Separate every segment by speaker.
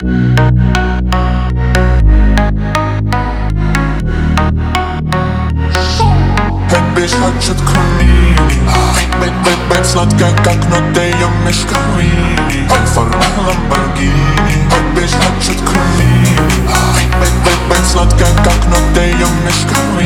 Speaker 1: Весь хочет курить Бэт, бэт, бэт, сладко, как мед, ее мешка Форма Ламборгини Весь хочет курить Бэт, бэт, бэт, сладко, как мед, ее мешка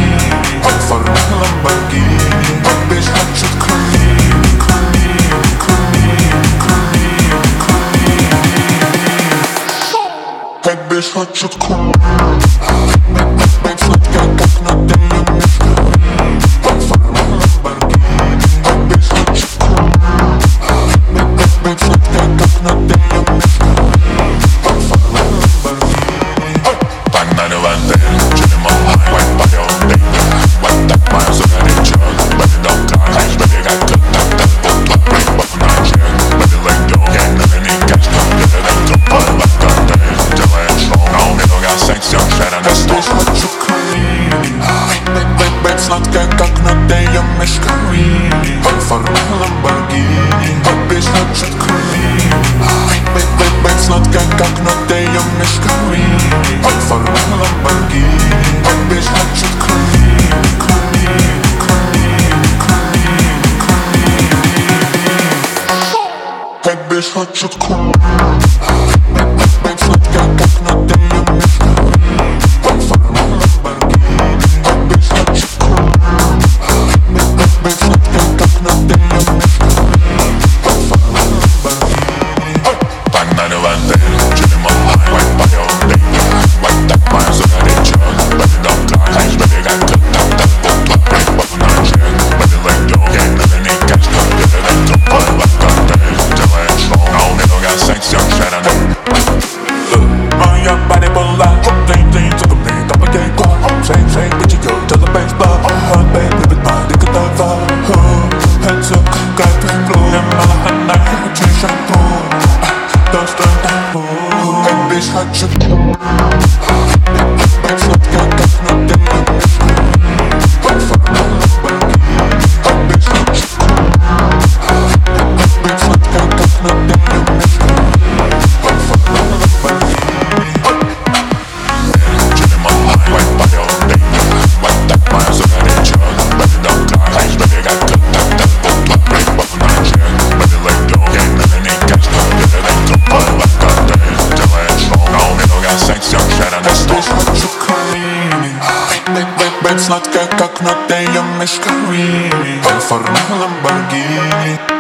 Speaker 1: it's such a cool day I'm mystery For my Lamborghini. But bitch, not just creepy But bitch, not gang gang No day I'm mystery For my Lamborghini. But bitch, not just creepy Hey bitch, I just call Wow. сладко, как на белом мешковине Формула Ламборгини